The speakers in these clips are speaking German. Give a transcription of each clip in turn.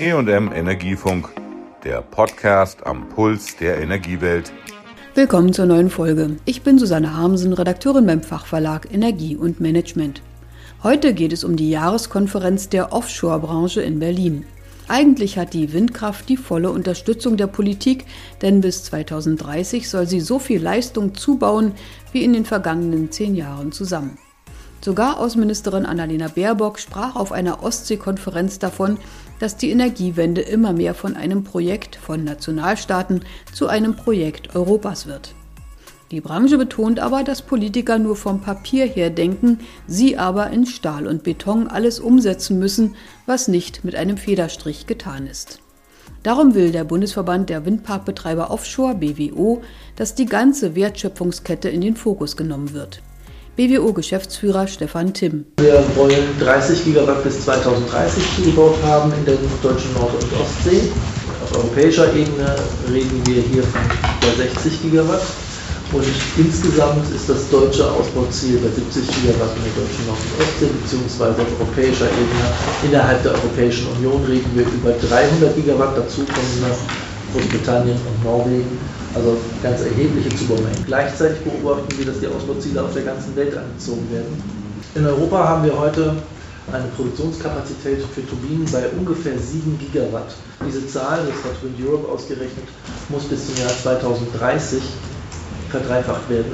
EM Energiefunk, der Podcast am Puls der Energiewelt. Willkommen zur neuen Folge. Ich bin Susanne Harmsen, Redakteurin beim Fachverlag Energie und Management. Heute geht es um die Jahreskonferenz der Offshore-Branche in Berlin. Eigentlich hat die Windkraft die volle Unterstützung der Politik, denn bis 2030 soll sie so viel Leistung zubauen wie in den vergangenen zehn Jahren zusammen. Sogar Außenministerin Annalena Baerbock sprach auf einer Ostsee-Konferenz davon, dass die Energiewende immer mehr von einem Projekt von Nationalstaaten zu einem Projekt Europas wird. Die Branche betont aber, dass Politiker nur vom Papier her denken, sie aber in Stahl und Beton alles umsetzen müssen, was nicht mit einem Federstrich getan ist. Darum will der Bundesverband der Windparkbetreiber Offshore BWO, dass die ganze Wertschöpfungskette in den Fokus genommen wird. BWO-Geschäftsführer Stefan Timm. Wir wollen 30 Gigawatt bis 2030 zugebaut haben in der deutschen Nord- und Ostsee. Auf europäischer Ebene reden wir hier von über 60 Gigawatt. Und insgesamt ist das deutsche Ausbauziel bei 70 Gigawatt in der deutschen Nord- und Ostsee, beziehungsweise auf europäischer Ebene. Innerhalb der Europäischen Union reden wir über 300 Gigawatt. Dazu kommen Großbritannien und Norwegen also ganz erhebliche Zubaumengen. Gleichzeitig beobachten wir, dass die Ausbauziele auf der ganzen Welt angezogen werden. In Europa haben wir heute eine Produktionskapazität für Turbinen bei ungefähr 7 Gigawatt. Diese Zahl, das hat Wind Europe ausgerechnet, muss bis zum Jahr 2030 verdreifacht werden,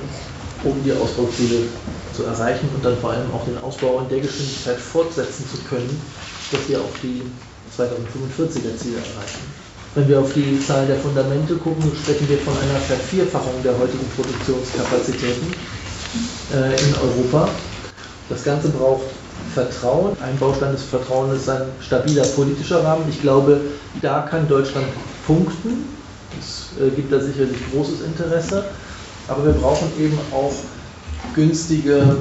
um die Ausbauziele zu erreichen und dann vor allem auch den Ausbau in der Geschwindigkeit fortsetzen zu können, dass wir auch die 2045er Ziele erreichen. Wenn wir auf die Zahl der Fundamente gucken, sprechen wir von einer Vervierfachung der heutigen Produktionskapazitäten äh, in Europa. Das Ganze braucht Vertrauen. Ein Baustein des Vertrauens ist ein stabiler politischer Rahmen. Ich glaube, da kann Deutschland punkten. Es äh, gibt da sicherlich großes Interesse. Aber wir brauchen eben auch günstige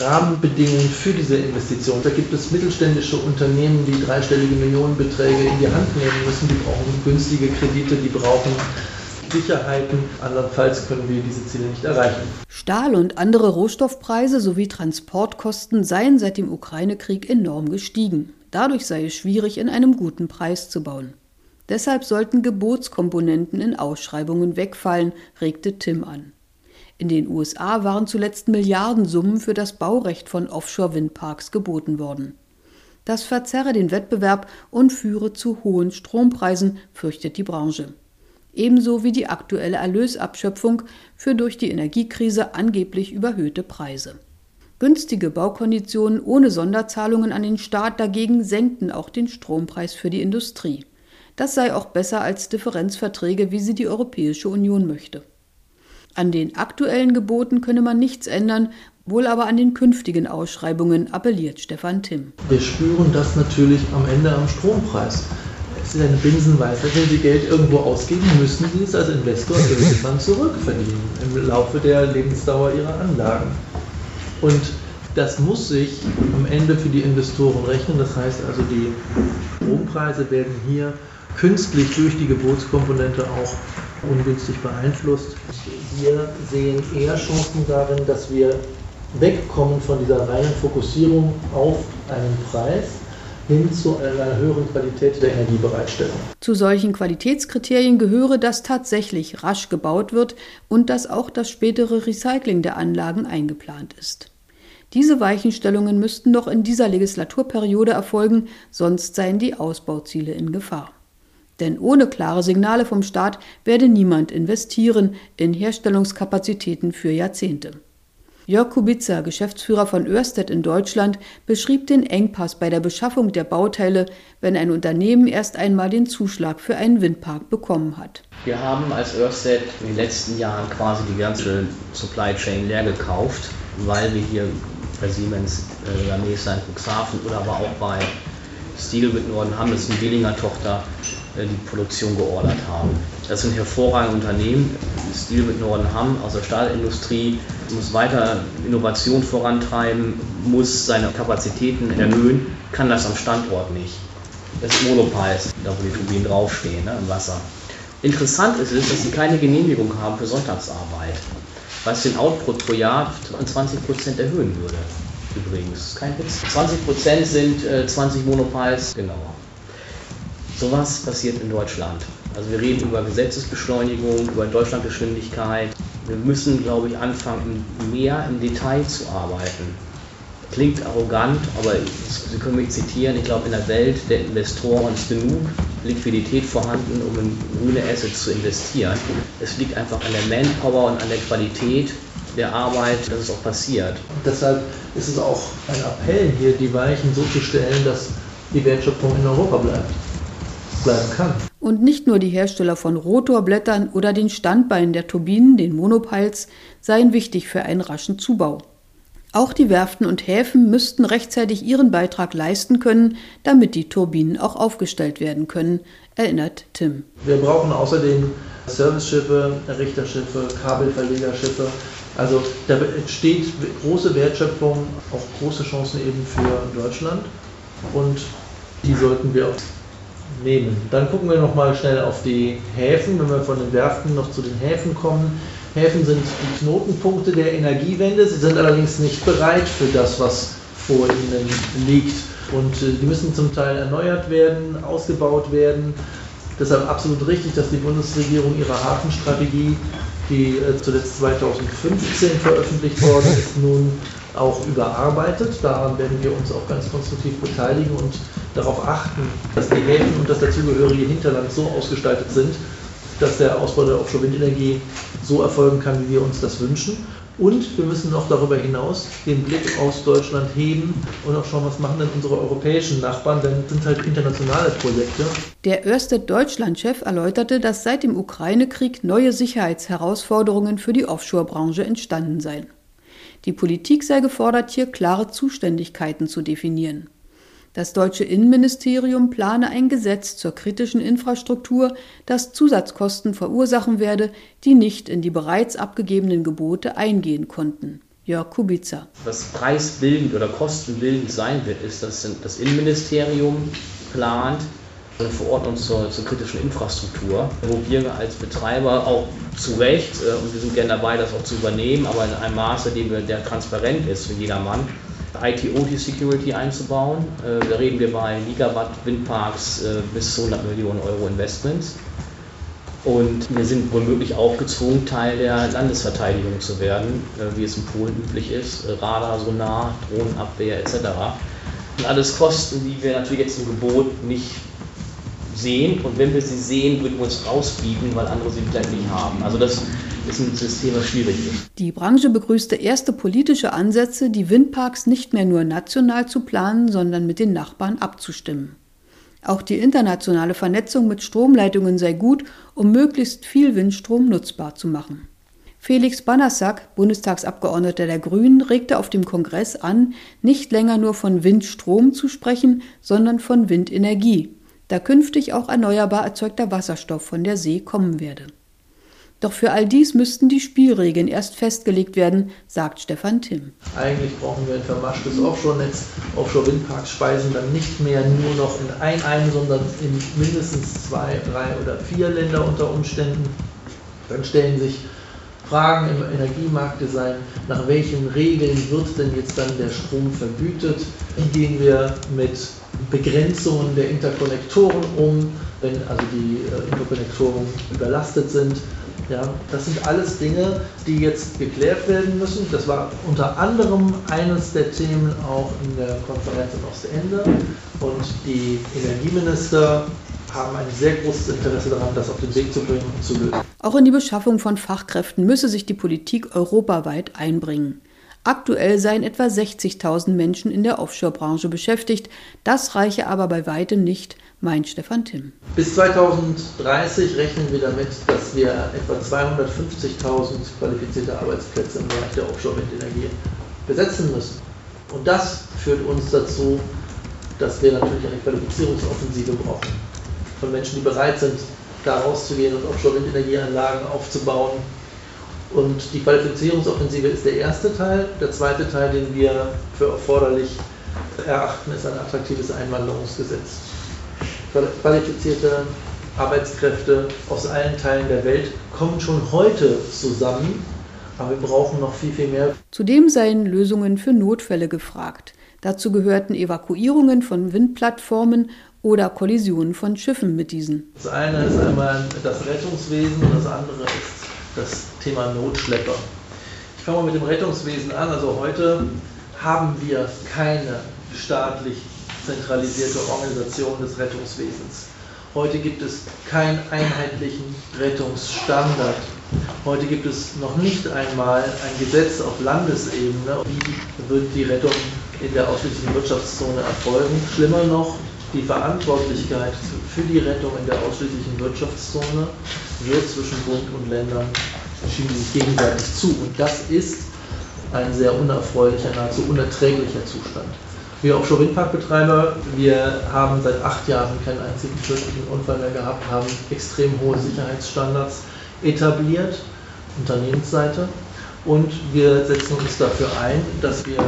Rahmenbedingungen für diese Investition. Da gibt es mittelständische Unternehmen, die dreistellige Millionenbeträge in die Hand nehmen müssen. Die brauchen günstige Kredite, die brauchen Sicherheiten. Andernfalls können wir diese Ziele nicht erreichen. Stahl und andere Rohstoffpreise sowie Transportkosten seien seit dem Ukraine-Krieg enorm gestiegen. Dadurch sei es schwierig, in einem guten Preis zu bauen. Deshalb sollten Gebotskomponenten in Ausschreibungen wegfallen, regte Tim an. In den USA waren zuletzt Milliardensummen für das Baurecht von Offshore-Windparks geboten worden. Das verzerre den Wettbewerb und führe zu hohen Strompreisen, fürchtet die Branche. Ebenso wie die aktuelle Erlösabschöpfung für durch die Energiekrise angeblich überhöhte Preise. Günstige Baukonditionen ohne Sonderzahlungen an den Staat dagegen senkten auch den Strompreis für die Industrie. Das sei auch besser als Differenzverträge, wie sie die Europäische Union möchte. An den aktuellen Geboten könne man nichts ändern, wohl aber an den künftigen Ausschreibungen, appelliert Stefan Timm. Wir spüren das natürlich am Ende am Strompreis. Es ist eine Binsenweisheit. Wenn Sie Geld irgendwo ausgeben, müssen Sie es als Investor irgendwann zurückverdienen im Laufe der Lebensdauer Ihrer Anlagen. Und das muss sich am Ende für die Investoren rechnen. Das heißt also, die Strompreise werden hier künstlich durch die Gebotskomponente auch ungünstig beeinflusst. Wir sehen eher Chancen darin, dass wir wegkommen von dieser reinen Fokussierung auf einen Preis hin zu einer höheren Qualität der Energiebereitstellung. Zu solchen Qualitätskriterien gehöre, dass tatsächlich rasch gebaut wird und dass auch das spätere Recycling der Anlagen eingeplant ist. Diese Weichenstellungen müssten noch in dieser Legislaturperiode erfolgen, sonst seien die Ausbauziele in Gefahr. Denn ohne klare Signale vom Staat werde niemand investieren in Herstellungskapazitäten für Jahrzehnte. Jörg Kubica, Geschäftsführer von Örsted in Deutschland, beschrieb den Engpass bei der Beschaffung der Bauteile, wenn ein Unternehmen erst einmal den Zuschlag für einen Windpark bekommen hat. Wir haben als Örsted in den letzten Jahren quasi die ganze Supply Chain leer gekauft, weil wir hier bei Siemens äh, in Cuxhaven oder aber auch bei Steel mit Norden haben, das ist eine Dillinger Tochter, die Produktion geordert haben. Das sind hervorragende Unternehmen, Stil mit Nordenham aus der Stahlindustrie, muss weiter Innovation vorantreiben, muss seine Kapazitäten erhöhen, kann das am Standort nicht. Das ist Monopiles, da wo die Turbinen draufstehen, ne, im Wasser. Interessant ist es, dass sie keine Genehmigung haben für Sonntagsarbeit, was den Output pro Jahr um 20% erhöhen würde. Übrigens, kein Witz. 20% sind äh, 20 Monopiles genauer. Sowas passiert in Deutschland. Also wir reden über Gesetzesbeschleunigung, über Deutschlandgeschwindigkeit. Wir müssen, glaube ich, anfangen, mehr im Detail zu arbeiten. Klingt arrogant, aber Sie können mich zitieren, ich glaube, in der Welt der Investoren ist genug Liquidität vorhanden, um in grüne Assets zu investieren. Es liegt einfach an der Manpower und an der Qualität der Arbeit, dass es auch passiert. Deshalb ist es auch ein Appell hier, die Weichen so zu stellen, dass die Wertschöpfung in Europa bleibt, bleiben kann. Und nicht nur die Hersteller von Rotorblättern oder den Standbeinen der Turbinen, den Monopiles, seien wichtig für einen raschen Zubau. Auch die Werften und Häfen müssten rechtzeitig ihren Beitrag leisten können, damit die Turbinen auch aufgestellt werden können, erinnert Tim. Wir brauchen außerdem Serviceschiffe, Richterschiffe, Kabelverlegerschiffe. Also da entsteht große Wertschöpfung, auch große Chancen eben für Deutschland und die sollten wir auch nehmen. Dann gucken wir noch mal schnell auf die Häfen, wenn wir von den Werften noch zu den Häfen kommen. Häfen sind die Knotenpunkte der Energiewende. Sie sind allerdings nicht bereit für das, was vor ihnen liegt. Und äh, die müssen zum Teil erneuert werden, ausgebaut werden. Deshalb absolut richtig, dass die Bundesregierung ihre Hafenstrategie, die äh, zuletzt 2015 veröffentlicht worden ist, nun auch überarbeitet. Daran werden wir uns auch ganz konstruktiv beteiligen und darauf achten, dass die Häfen und das dazugehörige Hinterland so ausgestaltet sind, dass der Ausbau der Offshore-Windenergie so erfolgen kann, wie wir uns das wünschen. Und wir müssen noch darüber hinaus den Blick aus Deutschland heben und auch schauen, was machen denn unsere europäischen Nachbarn, denn es sind halt internationale Projekte. Der Ørsted Deutschland-Chef erläuterte, dass seit dem Ukraine-Krieg neue Sicherheitsherausforderungen für die Offshore-Branche entstanden seien. Die Politik sei gefordert, hier klare Zuständigkeiten zu definieren. Das deutsche Innenministerium plane ein Gesetz zur kritischen Infrastruktur, das Zusatzkosten verursachen werde, die nicht in die bereits abgegebenen Gebote eingehen konnten. Jörg Kubica. Was preisbildend oder kostenbildend sein wird, ist, dass das Innenministerium plant eine Verordnung zur, zur kritischen Infrastruktur, wo wir als Betreiber auch zu Recht, äh, und wir sind gerne dabei, das auch zu übernehmen, aber in einem Maße, wir, der transparent ist für jedermann, IT-OT-Security einzubauen. Äh, da reden wir bei Gigawatt Windparks äh, bis zu 100 Millionen Euro Investments. Und wir sind womöglich auch gezwungen, Teil der Landesverteidigung zu werden, äh, wie es in Polen üblich ist. Radar, Sonar, Drohnenabwehr etc. Und alles Kosten, die wir natürlich jetzt im Gebot nicht sehen. Und wenn wir sie sehen, würden wir uns rausbieten, weil andere sie vielleicht nicht haben. Also das ist ein System, was schwierig ist. Die Branche begrüßte erste politische Ansätze, die Windparks nicht mehr nur national zu planen, sondern mit den Nachbarn abzustimmen. Auch die internationale Vernetzung mit Stromleitungen sei gut, um möglichst viel Windstrom nutzbar zu machen. Felix Banassack, Bundestagsabgeordneter der Grünen, regte auf dem Kongress an, nicht länger nur von Windstrom zu sprechen, sondern von Windenergie, da künftig auch erneuerbar erzeugter Wasserstoff von der See kommen werde. Doch für all dies müssten die Spielregeln erst festgelegt werden, sagt Stefan Timm. Eigentlich brauchen wir ein vermaschtes Offshore-Netz. Offshore-Windparks speisen dann nicht mehr nur noch in ein ein, sondern in mindestens zwei, drei oder vier Länder unter Umständen. Dann stellen sich Fragen im Energiemarktdesign, nach welchen Regeln wird denn jetzt dann der Strom vergütet? Wie gehen wir mit Begrenzungen der Interkonnektoren um, wenn also die äh, Interkonnektoren überlastet sind? Ja, das sind alles Dinge, die jetzt geklärt werden müssen. Das war unter anderem eines der Themen auch in der Konferenz in Ostende. Und die Energieminister haben ein sehr großes Interesse daran, das auf den Weg zu bringen und zu lösen. Auch in die Beschaffung von Fachkräften müsse sich die Politik europaweit einbringen. Aktuell seien etwa 60.000 Menschen in der Offshore-Branche beschäftigt. Das reiche aber bei weitem nicht, meint Stefan Timm. Bis 2030 rechnen wir damit, dass wir etwa 250.000 qualifizierte Arbeitsplätze im Bereich der Offshore-Windenergie besetzen müssen. Und das führt uns dazu, dass wir natürlich eine Qualifizierungsoffensive brauchen. Von Menschen, die bereit sind, da rauszugehen und Offshore-Windenergieanlagen aufzubauen. Und die Qualifizierungsoffensive ist der erste Teil. Der zweite Teil, den wir für erforderlich erachten, ist ein attraktives Einwanderungsgesetz qualifizierte Arbeitskräfte aus allen Teilen der Welt kommen schon heute zusammen, aber wir brauchen noch viel, viel mehr. Zudem seien Lösungen für Notfälle gefragt. Dazu gehörten Evakuierungen von Windplattformen oder Kollisionen von Schiffen mit diesen. Das eine ist einmal das Rettungswesen und das andere ist das Thema Notschlepper. Ich fange mal mit dem Rettungswesen an. Also heute haben wir keine staatlich zentralisierte Organisation des Rettungswesens. Heute gibt es keinen einheitlichen Rettungsstandard. Heute gibt es noch nicht einmal ein Gesetz auf Landesebene, wie wird die Rettung in der ausschließlichen Wirtschaftszone erfolgen. Schlimmer noch, die Verantwortlichkeit für die Rettung in der ausschließlichen Wirtschaftszone wird zwischen Bund und Ländern schieben sich gegenseitig zu. Und das ist ein sehr unerfreulicher, nahezu unerträglicher Zustand. Wir Offshore-Windparkbetreiber, wir haben seit acht Jahren keinen einzigen tödlichen Unfall mehr gehabt, haben extrem hohe Sicherheitsstandards etabliert, Unternehmensseite. Und wir setzen uns dafür ein, dass wir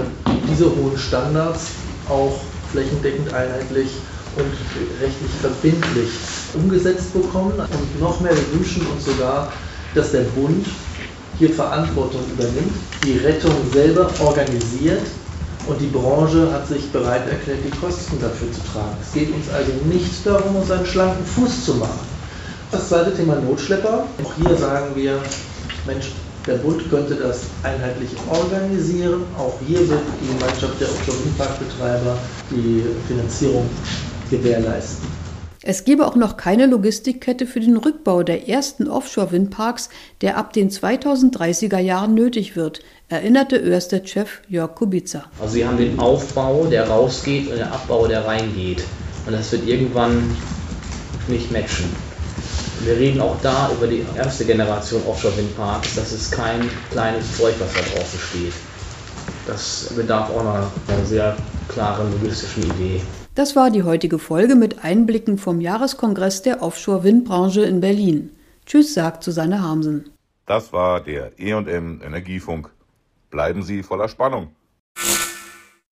diese hohen Standards auch flächendeckend einheitlich und rechtlich verbindlich umgesetzt bekommen. Und noch mehr, wir wünschen uns sogar, dass der Bund hier Verantwortung übernimmt, die Rettung selber organisiert und die Branche hat sich bereit erklärt, die Kosten dafür zu tragen. Es geht uns also nicht darum, uns einen schlanken Fuß zu machen. Das zweite Thema Notschlepper. Auch hier sagen wir, Mensch, der Bund könnte das einheitlich organisieren. Auch hier wird die Gemeinschaft der Offshore-Windparkbetreiber die Finanzierung gewährleisten. Es gebe auch noch keine Logistikkette für den Rückbau der ersten Offshore-Windparks, der ab den 2030er Jahren nötig wird, erinnerte Ørsted-Chef Jörg Kubica. Also Sie haben den Aufbau, der rausgeht und den Abbau, der reingeht. Und das wird irgendwann nicht matchen. Wir reden auch da über die erste Generation Offshore-Windparks. Das ist kein kleines Zeug, was da draußen steht. Das bedarf auch einer sehr klaren logistischen Idee. Das war die heutige Folge mit Einblicken vom Jahreskongress der Offshore-Windbranche in Berlin. Tschüss, sagt Susanne Harmsen. Das war der EM Energiefunk. Bleiben Sie voller Spannung.